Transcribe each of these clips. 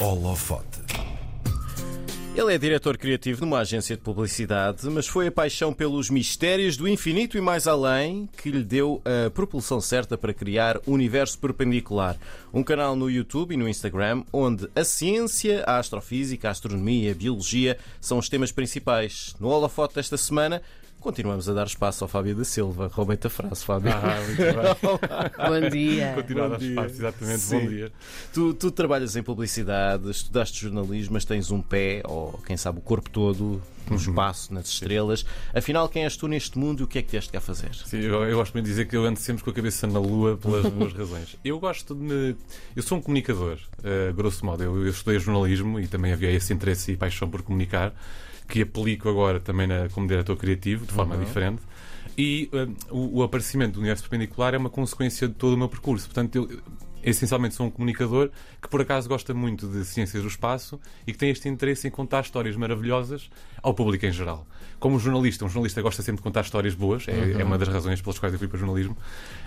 Holofote. Ele é diretor criativo numa agência de publicidade, mas foi a paixão pelos mistérios do infinito e mais além que lhe deu a propulsão certa para criar Universo Perpendicular, um canal no YouTube e no Instagram onde a ciência, a astrofísica, a astronomia, a biologia são os temas principais. No holofote desta semana, Continuamos a dar espaço ao Fábio da Silva. Roubei-te a frase, Fábio. Ah, muito bem. Bom dia. Continuar a dar espaço, exatamente. Sim. Bom dia. Tu, tu trabalhas em publicidade, estudaste jornalismo, mas tens um pé, ou quem sabe o corpo todo, no espaço, nas estrelas. Afinal, quem és tu neste mundo e o que é que tens cá fazer? Sim, eu, eu gosto muito de dizer que eu ando sempre com a cabeça na lua pelas duas razões. Eu gosto de me. Eu sou um comunicador, eh, grosso modo. Eu, eu estudei jornalismo e também havia esse interesse e paixão por comunicar, que aplico agora também na- como diretor criativo, de forma diferente. E eh, o, o aparecimento do universo perpendicular é uma consequência de todo o meu percurso. Portanto, eu essencialmente sou um comunicador que por acaso gosta muito de ciências do espaço e que tem este interesse em contar histórias maravilhosas ao público em geral. Como jornalista, um jornalista gosta sempre de contar histórias boas, é, é uma das razões pelas quais eu fui para o jornalismo.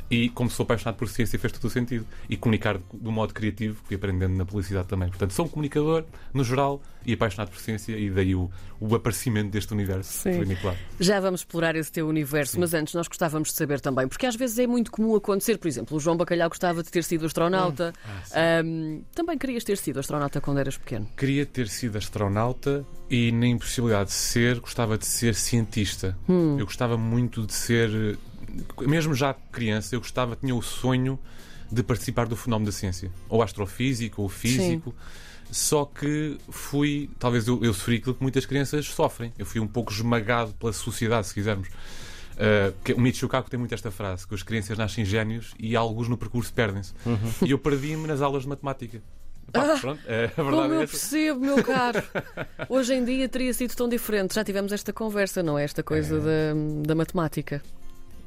E como sou apaixonado por ciência, fez todo o sentido. E comunicar do modo criativo, fui aprendendo na publicidade também. Portanto, sou um comunicador, no geral, e apaixonado por ciência, e daí o, o aparecimento deste universo Sim. perpendicular. Já vamos explorar esse teu universo, mas antes nós gostávamos de saber também, porque às vezes é muito comum acontecer, por exemplo, o João Bacalhau gostava de ter sido astronauta. Ahm, também querias ter sido astronauta quando eras pequeno. Queria ter sido astronauta e, na impossibilidade de ser, gostava de ser cientista. Eu gostava muito de ser, mesmo já criança, eu gostava, tinha o sonho de participar do fenómeno da ciência, ou astrofísico, ou físico. Só que fui, talvez eu, eu sofri aquilo que muitas crianças sofrem. Eu fui um pouco esmagado pela sociedade, se quisermos. Uh, o Michio Kaku tem muito esta frase: que as crianças nascem gênios e alguns no percurso perdem-se. E eu perdi-me nas aulas de matemática. Pá, pronto, é, verdade Como é eu essa. percebo, meu caro. Hoje em dia teria sido tão diferente. Já tivemos esta conversa, não é? Esta coisa da, da matemática.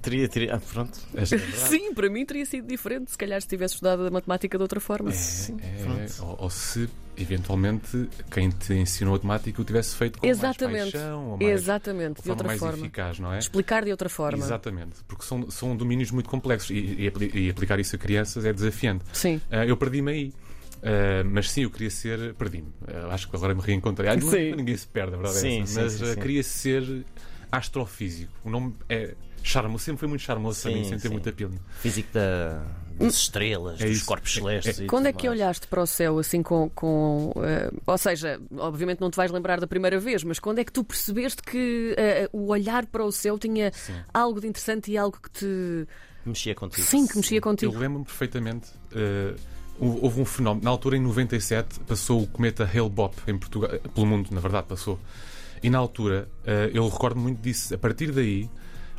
Teria, teria. Ah, pronto. É a. Sim, para mim teria sido diferente se calhar se tivesse estudado a matemática de outra forma. Sim, É, pronto. ou, ou se eventualmente quem te ensinou matemática o tivesse feito com Exatamente. mais paixão ou mais, Exatamente, de outra mais forma. eficaz, não é? Explicar de outra forma. Exatamente, porque são, são domínios muito complexos e, e e aplicar isso a crianças é desafiante. Sim. Ah, eu perdi-me aí. Ah, mas sim, eu queria ser. Perdi-me. Ah, acho que agora me reencontrei. Ah, ninguém se perde, a verdade é Sim, essa. sim, Mas sim, sim. queria ser astrofísico. O nome é charmoso, sempre foi muito charmoso para Sim, mim, sem ter sim. muito appealing. Físico da, das estrelas, É dos isso. corpos celestes. e Quando é que mais. olhaste para o céu assim com. com eh, ou seja, obviamente não te vais lembrar da primeira vez, mas quando é que tu percebeste que eh, o olhar para o céu tinha Sim. algo de interessante e algo que te. Mexia contigo. Sim, que mexia Eu contigo? lembro-me perfeitamente. houve houve um fenómeno. Na altura, em 97, passou o cometa Hale-Bopp em Portugal. Pelo mundo, na verdade, passou. E na altura, eh, eu recordo muito disso. A partir daí,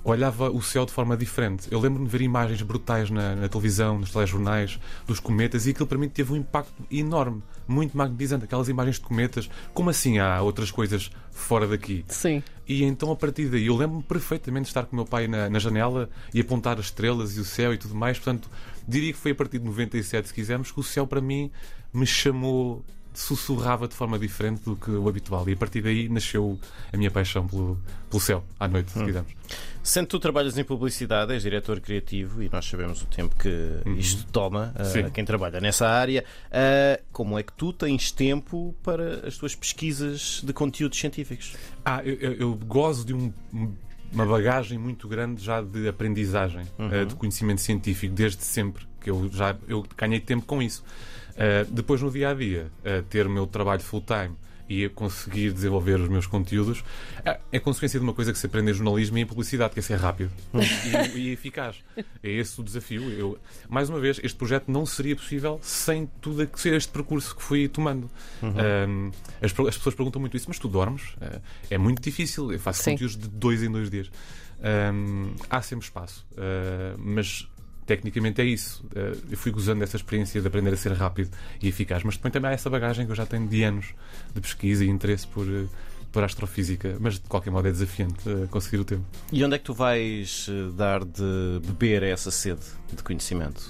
olhava o céu de forma diferente. Eu lembro-me de ver imagens brutais na, na televisão, nos telejornais, dos cometas, e aquilo para mim teve um impacto enorme, muito magnetizante. Aquelas imagens de cometas. Como assim há outras coisas fora daqui? Sim. E então, a partir daí, eu lembro-me perfeitamente de estar com o meu pai na, na janela e apontar as estrelas e o céu e tudo mais. Portanto, diria que foi a partir de 97, se quisermos, que o céu para mim me chamou, sussurrava de forma diferente do que o habitual. E a partir daí nasceu a minha paixão pelo, pelo céu, à noite, se quisermos. Sendo que tu trabalhas em publicidade, és diretor criativo e nós sabemos o tempo que isto toma a Sim. quem trabalha nessa área, ah, como é que tu tens tempo para as tuas pesquisas de conteúdos científicos? Ah, eu, eu- eu gozo de um- uma bagagem muito grande já de aprendizagem, eh, de conhecimento científico, desde sempre, que eu já eu ganhei tempo com isso. Eh, depois, no dia a dia, eh, ter o meu trabalho full-time e conseguir desenvolver os meus conteúdos eh, é consequência de uma coisa que se aprende em jornalismo e em publicidade, que é ser rápido e, e eficaz. É esse o desafio. Eu, mais uma vez, este projeto não seria possível sem tudo este percurso que fui tomando. Um, as, as pessoas perguntam muito isso, mas tu dormes? Uh, é muito difícil. Eu faço Sim. conteúdos de dois em dois dias. Um, há sempre espaço, uh, mas tecnicamente é isso. Uh, eu fui gozando dessa experiência de aprender a ser rápido e eficaz, mas depois também há essa bagagem que eu já tenho de anos de pesquisa e interesse por. uh, por astrofísica, mas de qualquer modo é desafiante uh, conseguir o tempo. E onde é que tu vais eh, dar de beber a essa sede de conhecimento?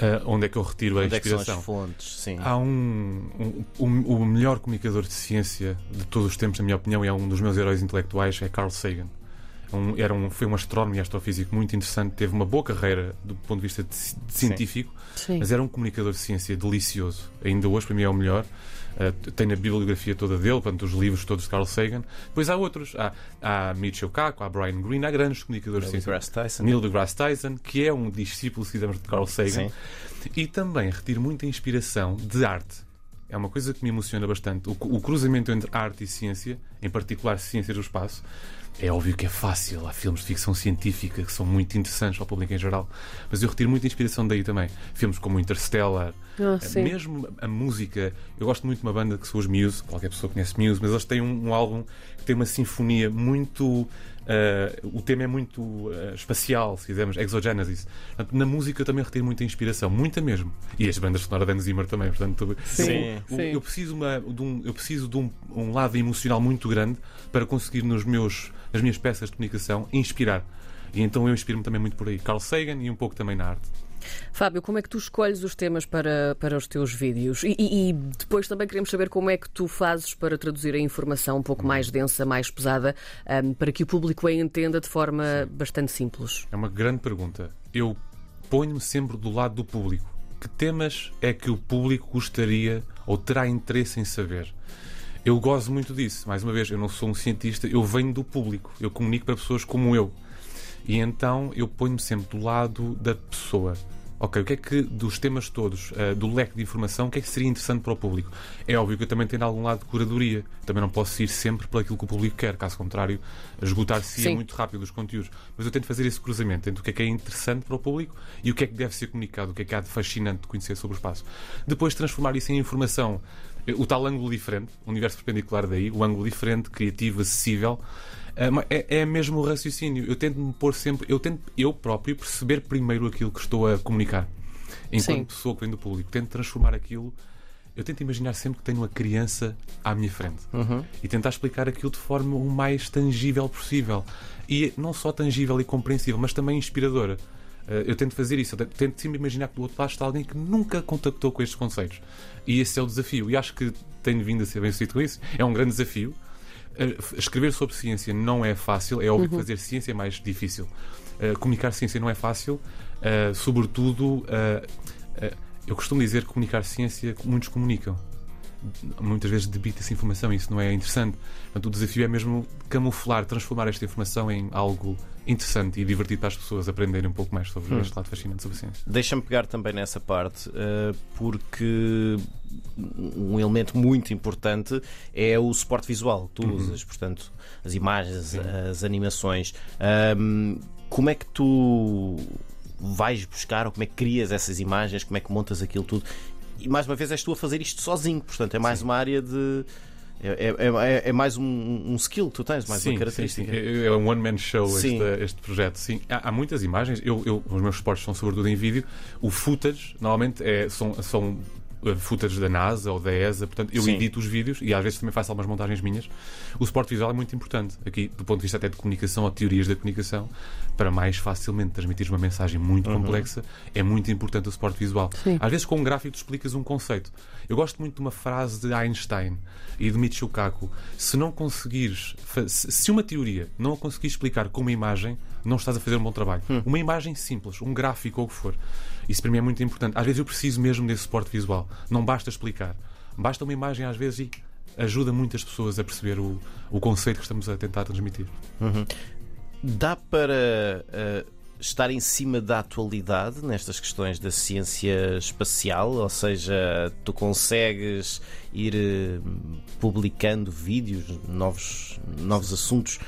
Uh, onde é que eu retiro a onde é que são inspiração? as fontes? Sim. Há um, um- um- o melhor comunicador de ciência de todos os tempos, na minha opinião, e é um dos meus heróis intelectuais, é Carl Sagan. Um, era um, foi um astrónomo e astrofísico muito interessante, teve uma boa carreira do ponto de vista de, de científico, Sim. mas era um comunicador de ciência delicioso. Ainda hoje, para mim, é o melhor. Uh, tenho a bibliografia toda dele, portanto, os livros todos de Carl Sagan. Depois há outros. Há, há Michio Kaku, há Brian Greene, há grandes comunicadores Neil de ciência. deGrasse Tyson. Neil deGrasse Tyson, que é um discípulo, se quisermos, de Carl Sagan. Sim. E também retiro muita inspiração de arte. É uma coisa que me emociona bastante. O, o cruzamento entre arte e ciência, em particular ciência do espaço, é óbvio que é fácil. Há filmes de ficção científica que são muito interessantes ao público em geral. Mas eu retiro muita inspiração daí também. Filmes como Interstellar, sim. mesmo a música. Eu gosto muito de uma banda que são os Muse. Qualquer pessoa conhece Muse, mas eles têm um, um álbum que tem uma sinfonia muito. Uh, o tema é muito uh, espacial, se quisermos, Exogenesis. Portanto, na música eu também retiro muita inspiração, muita mesmo. E as bandas sonoras de Hans Zimmer também. Portanto, Sim, eu, sim. eu preciso, uma- de um, eu preciso de um, um lado emocional muito grande para conseguir nos meus, nas minhas peças de comunicação inspirar. E então eu inspiro-me também muito por aí. Carl Sagan e um pouco também na arte. Fábio, como é que tu escolhes os temas para, para os teus vídeos? E, e- e depois também queremos saber como é que tu fazes para traduzir a informação um pouco mais densa, mais pesada, ahm, para que o público a entenda de forma bastante simples. É uma grande pergunta. Eu ponho-me sempre do lado do público. Que temas é que o público gostaria ou terá interesse em saber? Eu gozo muito disso. Mais uma vez, eu não sou um cientista, eu venho do público. Eu comunico para pessoas como eu. E então eu ponho-me sempre do lado da pessoa. Ok, o que é que dos temas todos, eh, do leque de informação, o que é que seria interessante para o público? É óbvio que eu também tenho algum lado de curadoria. Também não posso ir sempre para aquilo que o público quer, caso contrário, esgotar-se muito rápido os conteúdos. Mas eu tento fazer esse cruzamento entre o que é que é interessante para o público e o que é que deve ser comunicado, o que é que há de fascinante de conhecer sobre o espaço. Depois transformar isso em informação. Eh, O tal ângulo diferente, o universo perpendicular daí, o ângulo diferente, criativo, acessível. Ma- É, é mesmo o raciocínio. Eu tento me pôr sempre, eu tento eu próprio perceber primeiro aquilo que estou a comunicar. Enquanto Sim. pessoa que vem do público, tento transformar aquilo. Eu tento imaginar sempre que tenho uma criança à minha frente Uhum. e tentar explicar aquilo de forma o mais tangível possível. E não só tangível e compreensível, mas também inspiradora. Eh, Eu tento fazer isso, eu tento sempre imaginar que do outro lado está alguém que nunca contactou com estes conceitos. E esse é o desafio. E acho que tenho vindo a ser bem sucedido com isso. É um grande desafio. Eh, Escrever sobre ciência não é fácil, é óbvio que fazer ciência é mais difícil. Eh, comunicar ciência não é fácil, eh, sobretudo, eh, eu costumo dizer que comunicar ciência muitos comunicam muitas vezes debita-se informação e isso não é interessante. Portanto, o desafio é mesmo camuflar, transformar esta informação em algo interessante e divertido para as pessoas aprenderem um pouco mais sobre Hum. este lado fascinante sobre a ciência. Deixa-me pegar também nessa parte, eh, porque um elemento muito importante é o suporte visual que tu usas, portanto, as imagens, Sim. as animações. Como é que tu vais buscar ou como é que crias essas imagens, como é que montas aquilo tudo? E mais uma vez és tu a fazer isto sozinho, portanto, é mais Sim. uma área de. É, é- é- é mais um, um skill que tu tens, mais sim, uma sim, característica. sim. É é um one-man show Sim. este, este projeto. Sim. Há, há muitas imagens. Eu, eu- os meus suportes são sobretudo em vídeo. O footage, normalmente, é, são, são footage da NASA ou da ESA. Portanto, eu Sim. edito os vídeos e às vezes também faço algumas montagens minhas. O suporte visual é muito importante. Aqui, do ponto de vista até de comunicação ou teorias da comunicação, para mais facilmente transmitir uma mensagem muito Uhum. complexa, é muito importante o suporte visual. Sim. Às vezes, com um gráfico, tu explicas um conceito. Eu gosto muito de uma frase de Einstein e de Michio Kaku. Se não conseguires, se se uma teoria não a conseguires explicar com uma imagem, não estás a fazer um bom trabalho. Uma imagem simples, um gráfico ou o que for. Isso para mim é muito importante. Às vezes eu preciso mesmo desse suporte visual. Não basta explicar. Basta uma imagem às vezes e ajuda muitas pessoas a perceber o, o conceito que estamos a tentar transmitir. Dá para eh, estar em cima da atualidade nestas questões da ciência espacial? Ou seja, tu consegues ir eh, publicando vídeos, novos, novos assuntos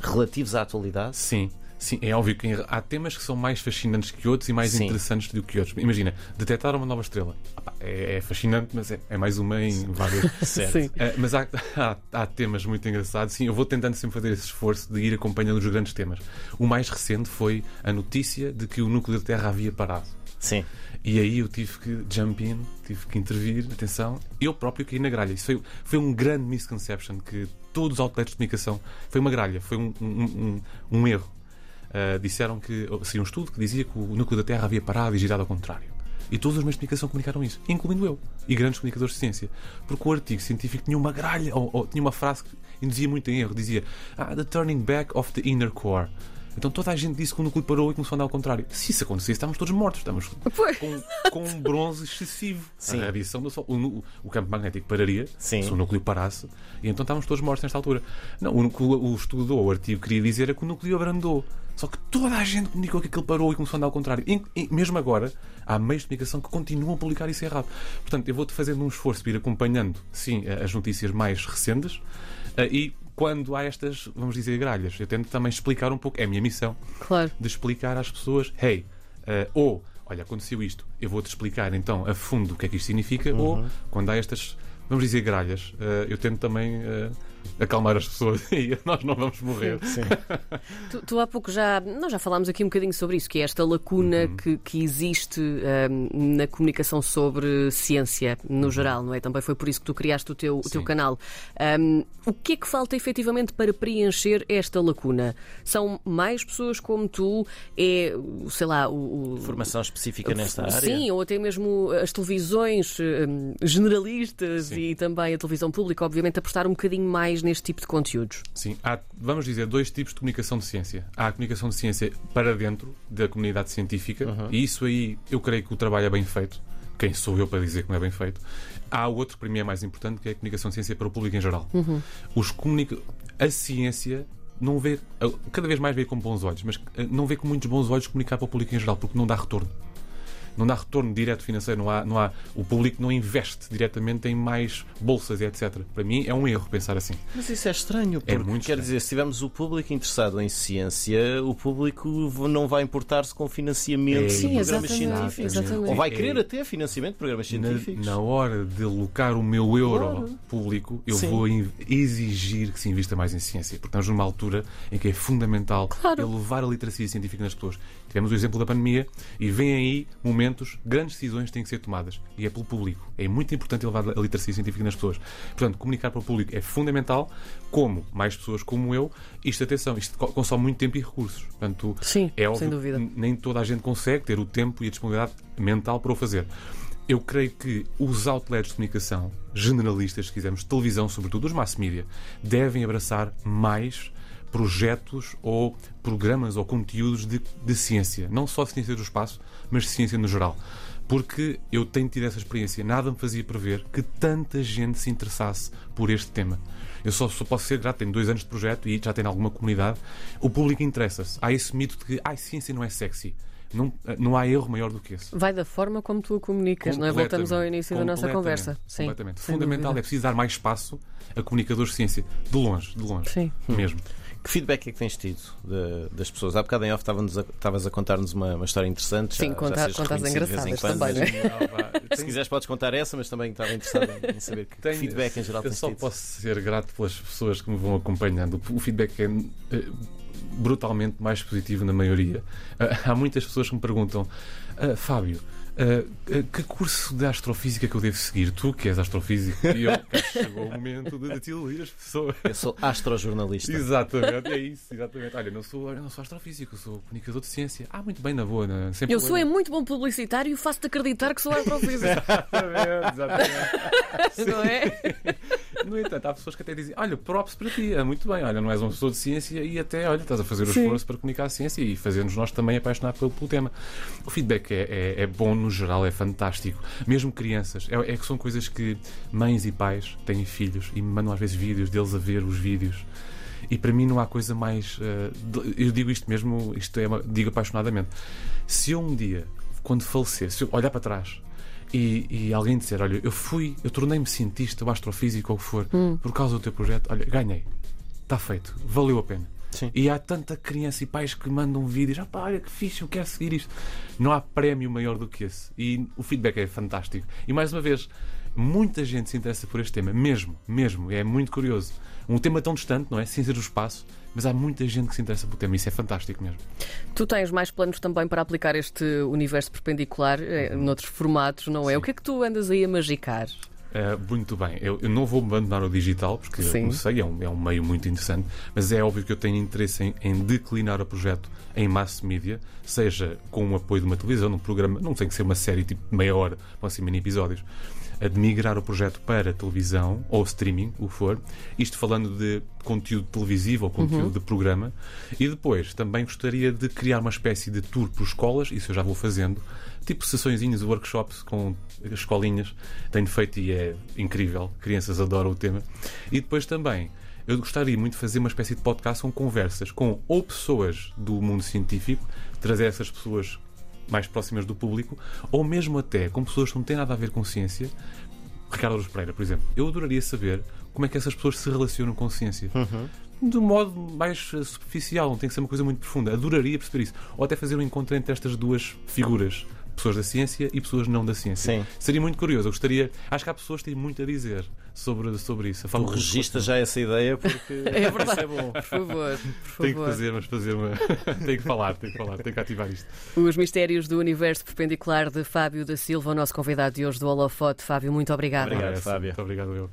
relativos à atualidade? Sim, sim, é óbvio que há temas que são mais fascinantes que outros e mais Sim. interessantes do que outros. Imagina, detectar uma nova estrela. Epá, É, é fascinante, mas é, é mais uma em várias. Certo. Sim. Eh, mas há, há, há temas muito engraçados. Sim, eu vou tentando sempre fazer esse esforço de ir acompanhando os grandes temas. O mais recente foi a notícia de que o núcleo da Terra havia parado. Sim. E aí eu tive que jump in, tive que intervir, atenção, eu próprio caí na gralha. Isso foi, foi um grande misconception que todos os outlets de comunicação foi uma gralha, foi um, um, um- um erro. Uh, disseram que saiu um estudo que dizia que o núcleo da Terra havia parado e girado ao contrário. E todos os meios de comunicação comunicaram isso, incluindo eu e grandes comunicadores de ciência. Porque o artigo científico tinha uma gralha, ou, ou tinha uma frase que induzia muito em erro. Dizia: ah, The turning back of the inner core. Então toda a gente disse que o núcleo parou e começou a andar ao contrário. Se isso acontecesse, estávamos todos mortos. Estamos com, com um bronze excessivo. Sim. A radiação do Sol. O, o, campo magnético pararia Sim. se o núcleo parasse. E então estávamos todos mortos nesta altura. Não, o, o, o estudo, o artigo queria dizer é que o núcleo abrandou. Só que toda a gente comunicou que aquilo parou e começou a andar ao contrário. E, e, mesmo agora, há meios de comunicação que continuam a publicar isso errado. Portanto, eu vou-te fazendo um esforço de ir acompanhando, sim, as notícias mais recentes eh, e quando há estas, vamos dizer, gralhas. Eu tento também explicar um pouco, é a minha missão, claro. de explicar às pessoas, hey, uh, ou, olha, aconteceu isto, eu vou-te explicar então a fundo o que é que isto significa, uhum. ou quando há estas, vamos dizer, gralhas, uh, eu tento também uh, acalmar as pessoas e nós não vamos morrer. Sim. tu, tu, há pouco já, nós já falámos aqui um bocadinho sobre isso, que é esta lacuna uhum. que, que existe um, na comunicação sobre ciência no uhum. geral, não é? Também foi por isso que tu criaste o teu, o teu canal. Um, o que é que falta efetivamente para preencher esta lacuna? São mais pessoas como tu? É, sei lá, o. o Formação específica nesta área? Sim, ou até mesmo as televisões um, generalistas sim. e também a televisão pública, obviamente, apostar um bocadinho mais mais neste tipo de conteúdos? Sim, há, vamos dizer, dois tipos de comunicação de ciência. Há a comunicação de ciência para dentro da comunidade científica, uhum. e isso aí eu creio que o trabalho é bem feito. Quem sou eu para dizer que não é bem feito? Há outro, para mim é mais importante, que é a comunicação de ciência para o público em geral. Uhum. Os comunica... A ciência não vê, cada vez mais vê com bons olhos, mas eh, não vê com muitos bons olhos comunicar para o público em geral, porque não dá retorno não dá retorno direto financeiro, não há, não há, o público não investe diretamente em mais bolsas e etc. Para mim é um erro pensar assim. Mas isso é estranho, é porque é muito quer estranho. dizer, se tivermos o público interessado em ciência, o público não vai importar-se com financiamento é, Sim, de programas científicos. Exatamente. Ou vai querer é, até financiamento de programas científicos. Na, na hora de alocar o meu euro claro. público, eu Sim. vou exigir que se invista mais em ciência, porque estamos numa altura em que é fundamental claro. elevar a literacia científica nas pessoas. Tivemos o exemplo da pandemia e vem aí momentos momentos, grandes decisões têm que ser tomadas. E é pelo público. É muito importante elevar a literacia científica nas pessoas. Portanto, comunicar para o público é fundamental, como mais pessoas como eu. Isto, atenção, isto consome muito tempo e recursos. Portanto, Sim, é óbvio sem dúvida. nem toda a gente consegue ter o tempo e a disponibilidade mental para o fazer. Eu creio que os outlets de comunicação generalistas, se quisermos, televisão, sobretudo os mass media, devem abraçar mais projetos ou programas ou conteúdos de, de ciência, não só de ciência do espaço, mas de ciência no geral. Porque eu tenho tido essa experiência, nada me fazia prever que tanta gente se interessasse por este tema. Eu só, só posso ser grato, tenho dois anos de projeto e já tenho alguma comunidade. O público interessa-se. Há esse mito de que a ciência não é sexy. Não, não há erro maior do que esse. Vai da forma como tu a comunicas, não é? Voltamos ao início da nossa conversa. Sim, completamente. Fundamental dúvida. é preciso dar mais espaço a comunicadores de ciência. De longe, de longe. Sim. Mesmo. Que feedback é que tens tido de, das pessoas? Há bocado em off estavas a, a contar-nos uma, uma, história interessante. Sim, contar, contas engraçadas também, não é? Se quiseres, podes contar essa, mas também estava interessado em saber que Tenho, feedback em geral eu tens só tido. posso ser grato pelas pessoas que me vão acompanhando. O feedback é eh, brutalmente mais positivo na maioria. Há muitas pessoas que me perguntam, ah, Fábio. Uh, que curso de astrofísica que eu devo seguir? Tu que és astrofísico e eu chegou o momento de te iludir as pessoas. Eu sou astrojornalista. exatamente, é isso, exatamente. Olha, não sou, não sou astrofísico, sou comunicador de ciência. Ah, muito bem, na boa. Na, sem eu problema. sou é muito bom publicitário e faço-te acreditar que sou astrofísico. exatamente, exatamente. não é? No entanto, há pessoas que até dizem: Olha, props para ti, é muito bem, olha, não és uma pessoa de ciência e até, olha, estás a fazer o Sim. esforço para comunicar a ciência e fazer-nos nós também apaixonar pelo, pelo tema. O feedback é, é, é, bom no geral, é fantástico. Mesmo crianças, é, é que são coisas que mães e pais têm filhos e me mandam às vezes vídeos deles a ver os vídeos. E para mim não há coisa mais. Uh, eu digo isto mesmo, isto é digo apaixonadamente. Se eu um dia, quando falecer, se eu olhar para trás e, e, alguém dizer: Olha, eu fui, eu tornei-me cientista ou astrofísico ou o que for, hum. por causa do teu projeto, olha, ganhei, está feito, valeu a pena. Sim. E há tanta criança e pais que mandam vídeos: ah, pá, olha que fixe, eu quero seguir isto. Não há prémio maior do que esse. E o feedback é fantástico. E mais uma vez, muita gente se interessa por este tema, mesmo, mesmo. É muito curioso. Um tema tão distante, não é? Ciência do espaço, mas há muita gente que se interessa pelo tema. Isso é fantástico mesmo. Tu tens mais planos também para aplicar este universo perpendicular eh, uhum. noutros formatos, não é? Sim. O que é que tu andas aí a magicar? Uh, muito bem. Eu, eu, não vou abandonar o digital, porque, Sim. como sei, é um, é um meio muito interessante, mas é óbvio que eu tenho interesse em, em declinar o projeto em mass media, seja com o apoio de uma televisão, num programa, não tem que ser uma série tipo meia hora, pode ser mini episódios, de migrar o projeto para televisão ou streaming, o que for, isto falando de conteúdo televisivo ou conteúdo uhum. de programa, e depois também gostaria de criar uma espécie de tour por escolas, isso eu já vou fazendo, tipo sessõezinhas, workshops com escolinhas, tenho feito e é incrível, crianças adoram o tema, e depois também eu gostaria muito de fazer uma espécie de podcast com conversas com ou pessoas do mundo científico, trazer essas pessoas mais próximas do público, ou mesmo até com pessoas que não têm nada a ver com ciência. Ricardo Aruz Pereira, por exemplo. Eu adoraria saber como é que essas pessoas se relacionam com ciência. Uhum. De um modo mais superficial, não tem que ser uma coisa muito profunda. Adoraria perceber isso. Ou até fazer um encontro entre estas duas figuras pessoas da ciência e pessoas não da ciência. Sim. Seria muito curioso. Eu gostaria. Acho que há pessoas que têm muito a dizer sobre, sobre isso. Tu registra já essa ideia porque é verdade. é bom. Por favor, por Tenho que fazer, mas fazer uma. tenho que falar, tenho que falar, tenho que ativar isto. Os mistérios do universo perpendicular de Fábio da Silva, o nosso convidado de hoje do Holofote. Fábio, muito obrigado. Obrigado, Fábio. Muito obrigado, eu.